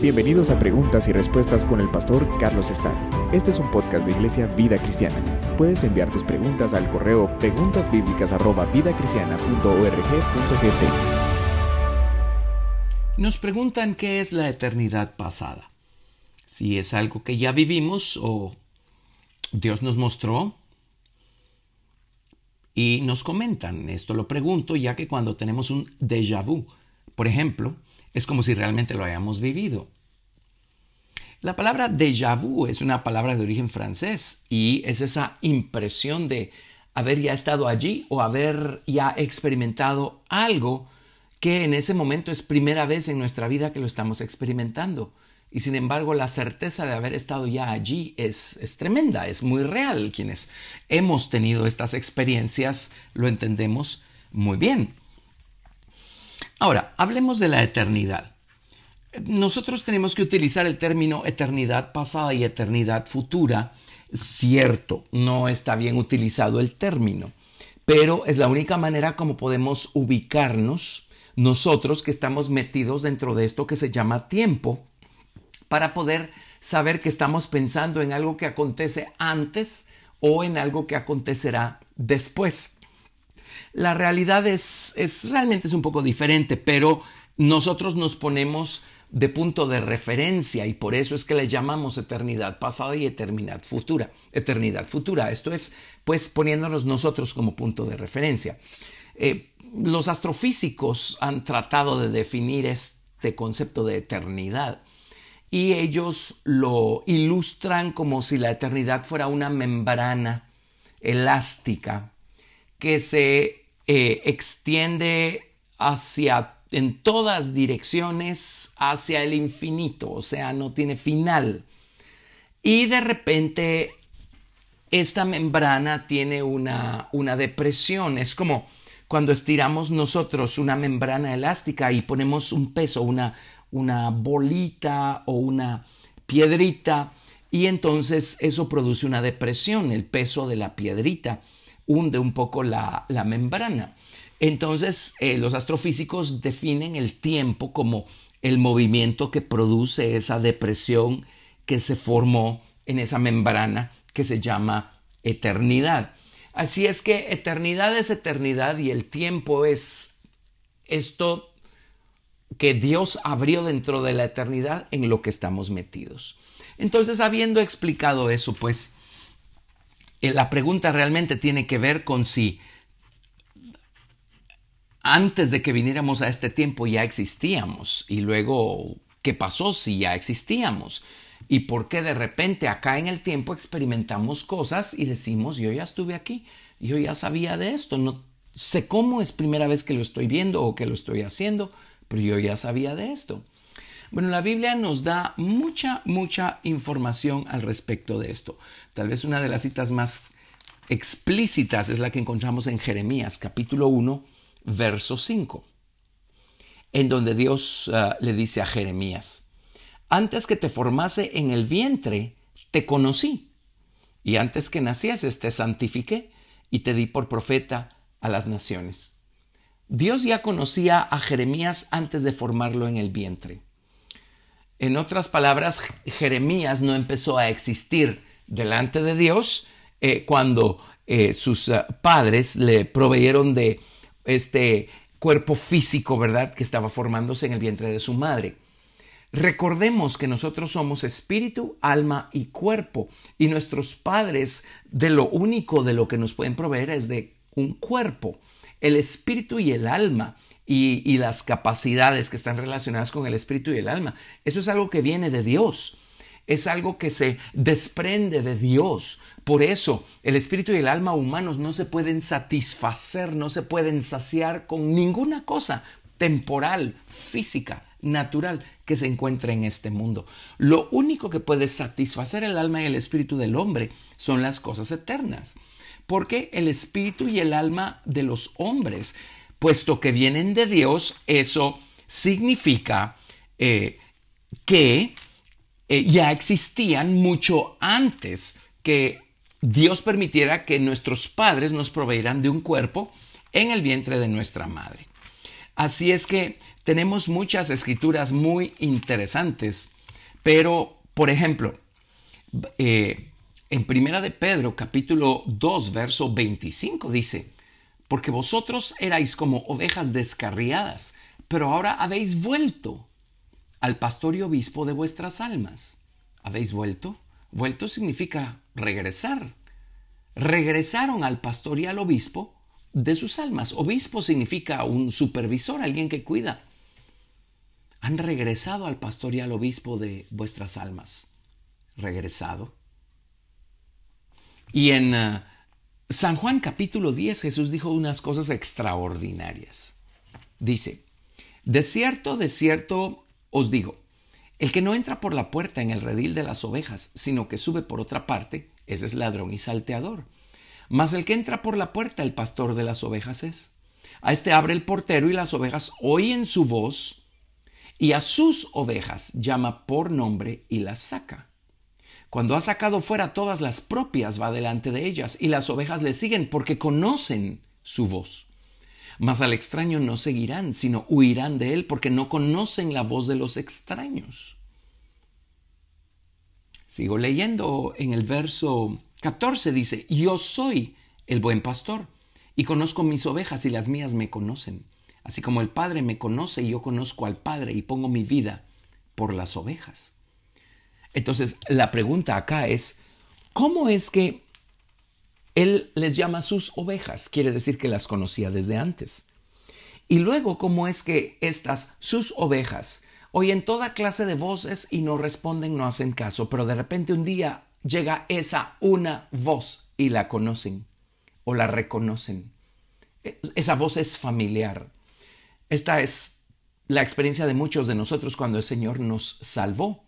Bienvenidos a Preguntas y Respuestas con el pastor Carlos Estar. Este es un podcast de Iglesia Vida Cristiana. Puedes enviar tus preguntas al correo preguntasbiblicas@vidacristiana.org.gt. Nos preguntan qué es la eternidad pasada. Si es algo que ya vivimos o Dios nos mostró. Y nos comentan, esto lo pregunto ya que cuando tenemos un déjà vu, por ejemplo, es como si realmente lo hayamos vivido. La palabra déjà vu es una palabra de origen francés y es esa impresión de haber ya estado allí o haber ya experimentado algo que en ese momento es primera vez en nuestra vida que lo estamos experimentando. Y sin embargo, la certeza de haber estado ya allí es, es, tremenda, es muy real. Quienes hemos tenido estas experiencias lo entendemos muy bien. Ahora, hablemos de la eternidad. Nosotros tenemos que utilizar el término eternidad pasada y eternidad futura. Cierto, no está bien utilizado el término, pero es la única manera como podemos ubicarnos nosotros que estamos metidos dentro de esto que se llama tiempo para poder saber que estamos pensando en algo que acontece antes o en algo que acontecerá después. La realidad es, es realmente es un poco diferente, pero nosotros nos ponemos de punto de referencia y por eso es que le llamamos eternidad pasada y eternidad futura. Eternidad futura, esto es pues poniéndonos nosotros como punto de referencia. Eh, los astrofísicos han tratado de definir este concepto de eternidad y ellos lo ilustran como si la eternidad fuera una membrana elástica que se eh, extiende hacia en todas direcciones hacia el infinito, o sea, no tiene final. Y de repente esta membrana tiene una, una depresión, es como cuando estiramos nosotros una membrana elástica y ponemos un peso, una, una bolita o una piedrita, y entonces eso produce una depresión, el peso de la piedrita hunde un poco la, membrana. Entonces, eh, los astrofísicos definen el tiempo como el movimiento que produce esa depresión que se formó en esa membrana que se llama eternidad. Así es que eternidad es eternidad y el tiempo es esto que Dios abrió dentro de la eternidad en lo que estamos metidos. Entonces, habiendo explicado eso, pues la pregunta realmente tiene que ver con si antes de que viniéramos a este tiempo ya existíamos y luego qué pasó si ya existíamos y por qué de repente acá en el tiempo experimentamos cosas y decimos yo ya estuve aquí, yo ya sabía de esto, no sé cómo es primera vez que lo estoy viendo o que lo estoy haciendo, pero yo ya sabía de esto. Bueno, la Biblia nos da mucha, mucha información al respecto de esto. Tal vez una de las citas más explícitas es la que encontramos en Jeremías capítulo 1, verso 5, en donde Dios uh, le dice a Jeremías, antes que te formase en el vientre, te conocí, y antes que nacieses te santifiqué y te di por profeta a las naciones. Dios ya conocía a Jeremías antes de formarlo en el vientre. En otras palabras, Jeremías no empezó a existir delante de Dios eh, cuando eh, sus eh, padres le proveyeron de este cuerpo físico, ¿verdad?, que estaba formándose en el vientre de su madre. Recordemos que nosotros somos espíritu, alma y cuerpo, y nuestros padres de lo único de lo que nos pueden proveer es de un cuerpo. El espíritu y el alma y, las capacidades que están relacionadas con el espíritu y el alma. Eso es algo que viene de Dios es algo que se desprende de Dios. Por eso el espíritu y el alma humanos no se pueden satisfacer, no se pueden saciar con ninguna cosa temporal, física, natural que se encuentra en este mundo. Lo único que puede satisfacer el alma y el espíritu del hombre son las cosas eternas. Porque el espíritu y el alma de los hombres puesto que vienen de Dios, eso significa eh, que eh, ya existían mucho antes que Dios permitiera que nuestros padres nos proveyeran de un cuerpo en el vientre de nuestra madre. Así es que tenemos muchas escrituras muy interesantes, pero, por ejemplo, eh, en Primera de Pedro, capítulo 2, verso 25, dice, porque vosotros erais como ovejas descarriadas, pero ahora habéis vuelto al pastor y obispo de vuestras almas. ¿Habéis vuelto? Vuelto significa regresar. Regresaron al pastor y al obispo de sus almas. Obispo significa un supervisor, alguien que cuida. Han regresado al pastor y al obispo de vuestras almas. Regresado. Y en uh, San Juan capítulo 10 Jesús dijo unas cosas extraordinarias. Dice, de cierto, de cierto os digo, el que no entra por la puerta en el redil de las ovejas, sino que sube por otra parte, ese es ladrón y salteador. Mas el que entra por la puerta, el pastor de las ovejas es. A este abre el portero y las ovejas oyen su voz y a sus ovejas llama por nombre y las saca. Cuando ha sacado fuera todas las propias, va delante de ellas y las ovejas le siguen porque conocen su voz. Mas al extraño no seguirán, sino huirán de él porque no conocen la voz de los extraños. Sigo leyendo en el verso 14 dice, yo soy el buen pastor y conozco mis ovejas y las mías me conocen. Así como el Padre me conoce y yo conozco al Padre y pongo mi vida por las ovejas. Entonces, la pregunta acá es, ¿cómo es que Él les llama sus ovejas? Quiere decir que las conocía desde antes. Y luego, ¿cómo es que estas, sus ovejas, oyen toda clase de voces y no responden, no hacen caso, pero de repente un día llega esa una voz y la conocen o la reconocen. E, esa voz es familiar. Esta es la experiencia de muchos de nosotros cuando el Señor nos salvó.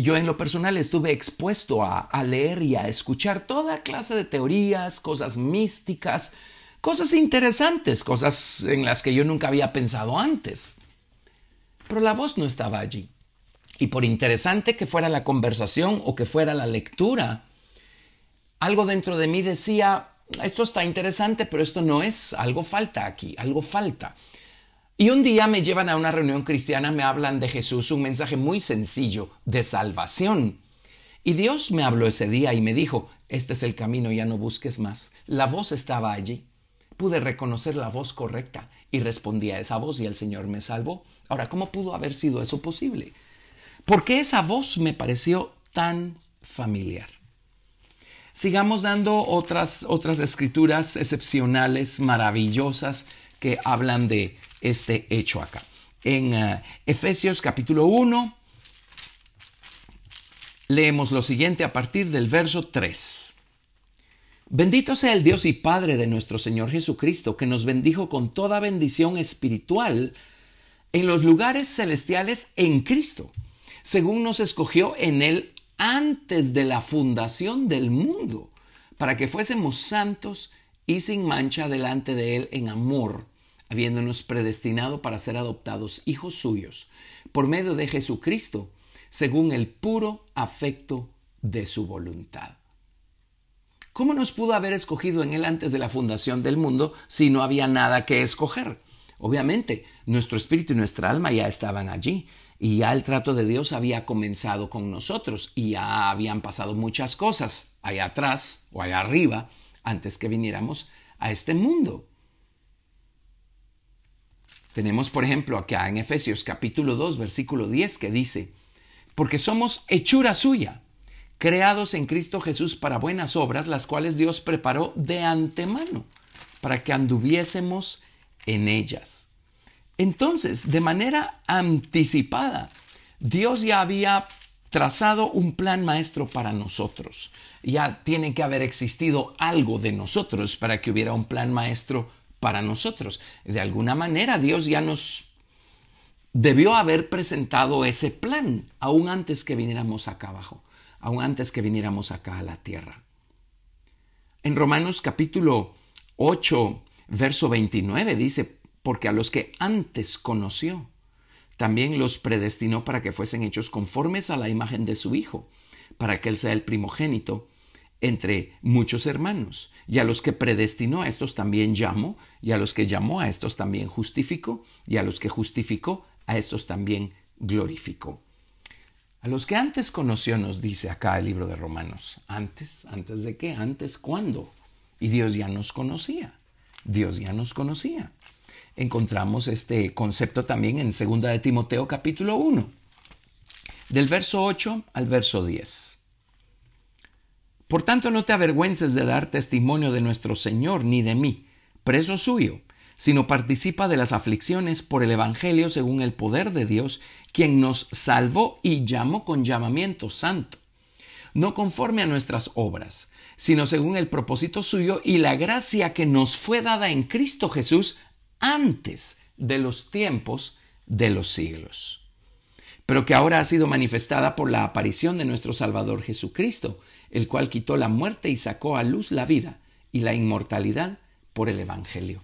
Yo en lo personal estuve expuesto a, a, leer y a escuchar toda clase de teorías, cosas místicas, cosas interesantes, cosas en las que yo nunca había pensado antes. Pero la voz no estaba allí. Y por interesante que fuera la conversación o que fuera la lectura, algo dentro de mí decía, esto está interesante, pero esto no es, algo falta aquí, algo falta. Y un día me llevan a una reunión cristiana, me hablan de Jesús, un mensaje muy sencillo de salvación. Y Dios me habló ese día y me dijo, este es el camino, ya no busques más. La voz estaba allí. Pude reconocer la voz correcta y respondí a esa voz y el Señor me salvó. Ahora, ¿cómo pudo haber sido eso posible? ¿Por qué esa voz me pareció tan familiar? Sigamos dando otras, otras escrituras excepcionales, maravillosas, que hablan de este hecho acá. En uh, Efesios capítulo 1, leemos lo siguiente a partir del verso 3. Bendito sea el Dios y Padre de nuestro Señor Jesucristo, que nos bendijo con toda bendición espiritual en los lugares celestiales en Cristo según nos escogió en Él antes de la fundación del mundo, para que fuésemos santos y sin mancha delante de Él en amor, habiéndonos predestinado para ser adoptados hijos suyos, por medio de Jesucristo, según el puro afecto de su voluntad. ¿Cómo nos pudo haber escogido en Él antes de la fundación del mundo si no había nada que escoger? Obviamente, nuestro espíritu y nuestra alma ya estaban allí, y ya el trato de Dios había comenzado con nosotros y ya habían pasado muchas cosas allá atrás o allá arriba antes que viniéramos a este mundo. Tenemos, por ejemplo, acá en Efesios capítulo 2, versículo 10, que dice, porque somos hechura suya, creados en Cristo Jesús para buenas obras, las cuales Dios preparó de antemano, para que anduviésemos en ellas. Entonces, de manera anticipada, Dios ya había trazado un plan maestro para nosotros. Ya tiene que haber existido algo de nosotros para que hubiera un plan maestro para nosotros. De alguna manera Dios ya nos debió haber presentado ese plan aún antes que viniéramos acá abajo, aún antes que viniéramos acá a la tierra. En Romanos capítulo 8, verso 29 dice, porque a los que antes conoció, también los predestinó para que fuesen hechos conformes a la imagen de su Hijo, para que Él sea el primogénito entre muchos hermanos. Y a los que predestinó a estos también llamó, y a los que llamó a estos también justificó, y a los que justificó a estos también glorificó. A los que antes conoció, nos dice acá el libro de Romanos. ¿Antes? ¿Antes de qué? ¿Antes cuándo? Y Dios ya nos conocía. Dios ya nos conocía. Encontramos este concepto también en 2 de Timoteo capítulo 1, del verso 8 al verso 10. Por tanto, no te avergüences de dar testimonio de nuestro Señor ni de mí, preso suyo, sino participa de las aflicciones por el Evangelio según el poder de Dios, quien nos salvó y llamó con llamamiento santo, no conforme a nuestras obras, sino según el propósito suyo y la gracia que nos fue dada en Cristo Jesús antes de los tiempos de los siglos, pero que ahora ha sido manifestada por la aparición de nuestro Salvador Jesucristo, el cual quitó la muerte y sacó a luz la vida y la inmortalidad por el Evangelio.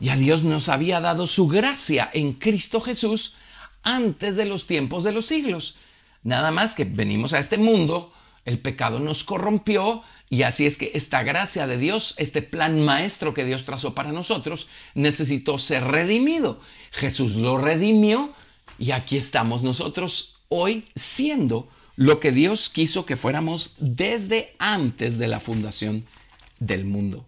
Y a Dios nos había dado su gracia en Cristo Jesús antes de los tiempos de los siglos. Nada más que venimos a este mundo, el pecado nos corrompió y así es que esta gracia de Dios, este plan maestro que Dios trazó para nosotros, necesitó ser redimido. Jesús lo redimió y aquí estamos nosotros hoy siendo lo que Dios quiso que fuéramos desde antes de la fundación del mundo.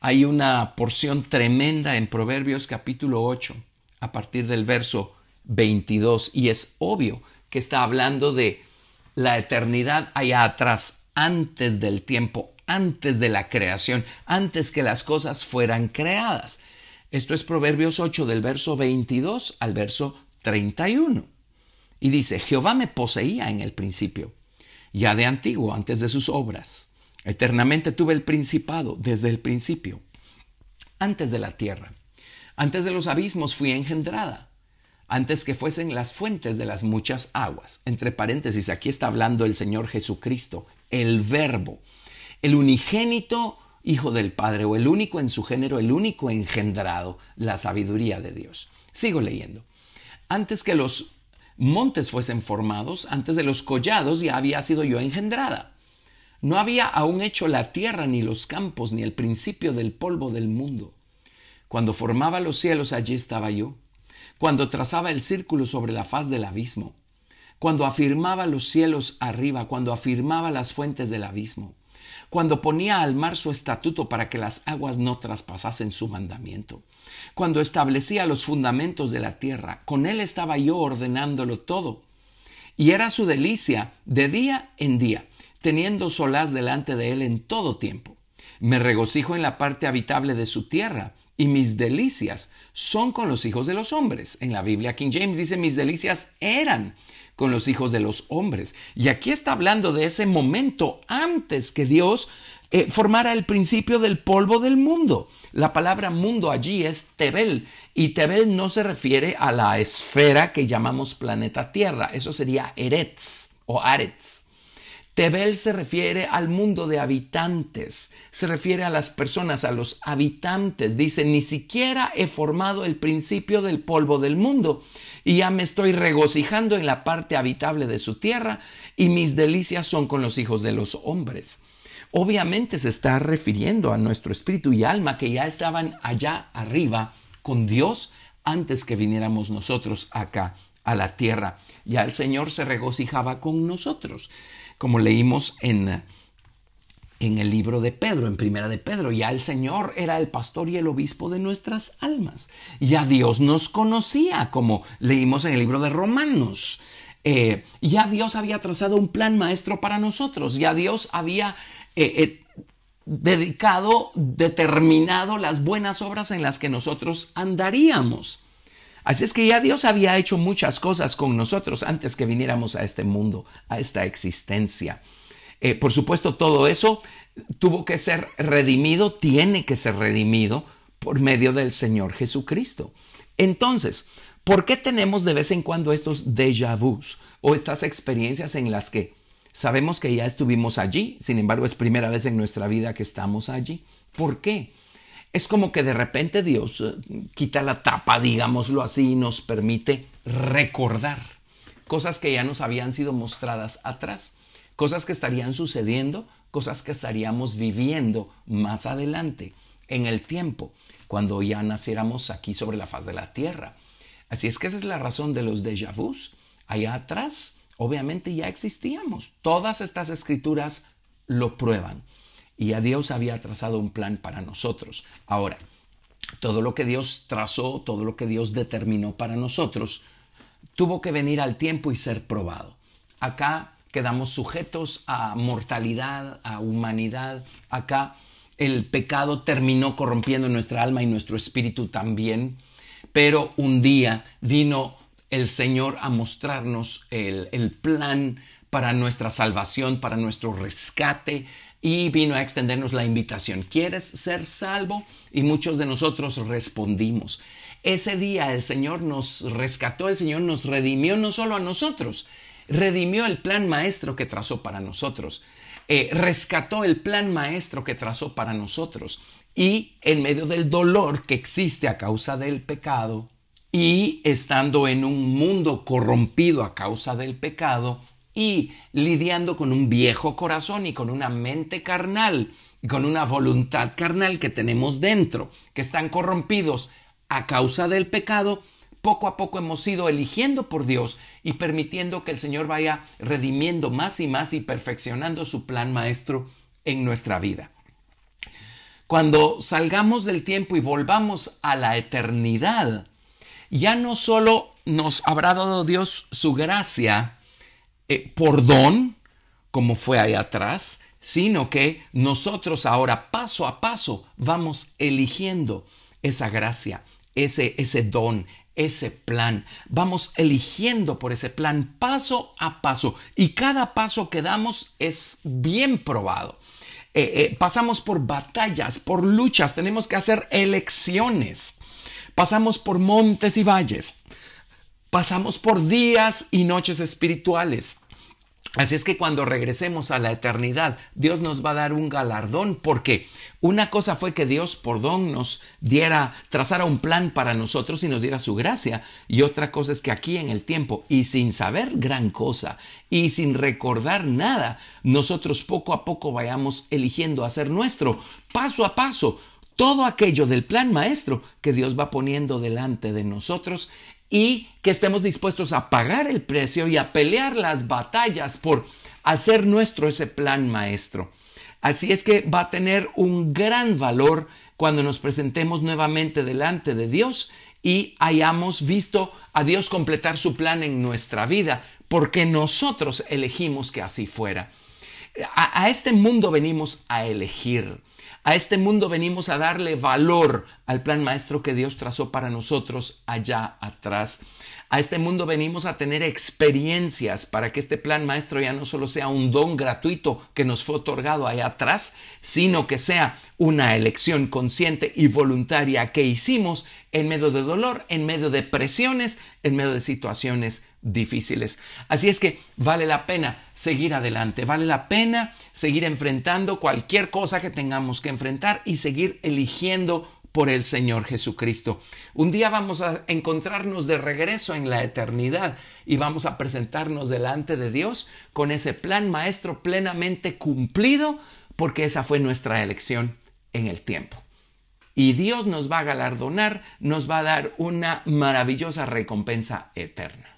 Hay una porción tremenda en Proverbios capítulo 8, a partir del verso 22, y es obvio que está hablando de la eternidad allá atrás, antes del tiempo, antes de la creación, antes que las cosas fueran creadas. Esto es Proverbios 8 del verso 22 al verso 31. Y dice, Jehová me poseía en el principio, ya de antiguo, antes de sus obras. Eternamente tuve el principado desde el principio, antes de la tierra. Antes de los abismos fui engendrada antes que fuesen las fuentes de las muchas aguas. Entre paréntesis, aquí está hablando el Señor Jesucristo, el Verbo, el unigénito Hijo del Padre, o el único en su género, el único engendrado, la sabiduría de Dios. Sigo leyendo. Antes que los montes fuesen formados, antes de los collados ya había sido yo engendrada. No había aún hecho la tierra, ni los campos, ni el principio del polvo del mundo. Cuando formaba los cielos, allí estaba yo cuando trazaba el círculo sobre la faz del abismo, cuando afirmaba los cielos arriba, cuando afirmaba las fuentes del abismo, cuando ponía al mar su estatuto para que las aguas no traspasasen su mandamiento, cuando establecía los fundamentos de la tierra, con él estaba yo ordenándolo todo. Y era su delicia de día en día, teniendo solaz delante de él en todo tiempo. Me regocijo en la parte habitable de su tierra, y mis delicias son con los hijos de los hombres. En la Biblia King James dice mis delicias eran con los hijos de los hombres. Y aquí está hablando de ese momento antes que Dios eh, formara el principio del polvo del mundo. La palabra mundo allí es Tebel y Tebel no se refiere a la esfera que llamamos planeta Tierra, eso sería Eretz o Aretz. Tebel se refiere al mundo de habitantes, se refiere a las personas, a los habitantes. Dice, ni siquiera he formado el principio del polvo del mundo y ya me estoy regocijando en la parte habitable de su tierra y mis delicias son con los hijos de los hombres. Obviamente se está refiriendo a nuestro espíritu y alma que ya estaban allá arriba con Dios antes que viniéramos nosotros acá a la tierra. Ya el Señor se regocijaba con nosotros como leímos en, en el libro de Pedro, en primera de Pedro. Ya el Señor era el pastor y el obispo de nuestras almas. Ya Dios nos conocía, como leímos en el libro de Romanos. Eh, ya Dios había trazado un plan maestro para nosotros. Ya Dios había eh, eh, dedicado, determinado las buenas obras en las que nosotros andaríamos. Así es que ya Dios había hecho muchas cosas con nosotros antes que viniéramos a este mundo, a esta existencia. Eh, por supuesto, todo eso tuvo que ser redimido, tiene que ser redimido por medio del Señor Jesucristo. Entonces, ¿por qué tenemos de vez en cuando estos déjà vus o estas experiencias en las que sabemos que ya estuvimos allí, sin embargo es primera vez en nuestra vida que estamos allí? ¿Por qué? Es como que de repente Dios eh, quita la tapa, digámoslo así, y nos permite recordar cosas que ya nos habían sido mostradas atrás, cosas que estarían sucediendo cosas que estaríamos viviendo más adelante en el tiempo, cuando ya naciéramos aquí sobre la faz de la tierra. Así es que esa es la razón de los déjà vus. Allá atrás, obviamente ya existíamos. Todas estas escrituras lo prueban. Y a Dios había trazado un plan para nosotros. Ahora, todo lo que Dios trazó, todo lo que Dios determinó para nosotros, tuvo que venir al tiempo y ser probado. Acá quedamos sujetos a mortalidad, a humanidad. Acá el pecado terminó corrompiendo nuestra alma y nuestro espíritu también. Pero un día vino el Señor a mostrarnos el, el plan para nuestra salvación, para nuestro rescate, y vino a extendernos la invitación. ¿Quieres ser salvo? Y muchos de nosotros respondimos. Ese día el Señor nos rescató, el Señor nos redimió no solo a nosotros, redimió el plan maestro que trazó para nosotros, eh, rescató el plan maestro que trazó para nosotros y en medio del dolor que existe a causa del pecado y estando en un mundo corrompido a causa del pecado y lidiando con un viejo corazón y con una mente carnal y con una voluntad carnal que tenemos dentro, que están corrompidos a causa del pecado, poco a poco hemos ido eligiendo por Dios y permitiendo que el Señor vaya redimiendo más y más y perfeccionando su plan maestro en nuestra vida. Cuando salgamos del tiempo y volvamos a la eternidad, ya no solo nos habrá dado Dios su gracia eh, por don, como fue ahí atrás, sino que nosotros ahora paso a paso vamos eligiendo esa gracia, ese, ese don, ese plan. Vamos eligiendo por ese plan paso a paso y cada paso que damos es bien probado. Eh, eh, pasamos por batallas, por luchas, tenemos que hacer elecciones. Pasamos por montes y valles. Pasamos por días y noches espirituales. Así es que cuando regresemos a la eternidad, Dios nos va a dar un galardón porque una cosa fue que Dios por don nos diera, trazara un plan para nosotros y nos diera su gracia. Y otra cosa es que aquí en el tiempo y sin saber gran cosa y sin recordar nada, nosotros poco a poco vayamos eligiendo hacer nuestro, paso a paso, todo aquello del plan maestro que Dios va poniendo delante de nosotros y que estemos dispuestos a pagar el precio y a pelear las batallas por hacer nuestro ese plan maestro. Así es que va a tener un gran valor cuando nos presentemos nuevamente delante de Dios y hayamos visto a Dios completar su plan en nuestra vida, porque nosotros elegimos que así fuera. A, a este mundo venimos a elegir. A este mundo venimos a darle valor al plan maestro que Dios trazó para nosotros allá atrás. A este mundo venimos a tener experiencias para que este plan maestro ya no solo sea un don gratuito que nos fue otorgado allá atrás, sino que sea una elección consciente y voluntaria que hicimos en medio de dolor, en medio de presiones, en medio de situaciones difíciles. Así es que vale la pena seguir adelante, vale la pena seguir enfrentando cualquier cosa que tengamos que enfrentar y seguir eligiendo por el Señor Jesucristo. Un día vamos a encontrarnos de regreso en la eternidad y vamos a presentarnos delante de Dios con ese plan maestro plenamente cumplido porque esa fue nuestra elección en el tiempo. Y Dios nos va a galardonar, nos va a dar una maravillosa recompensa eterna.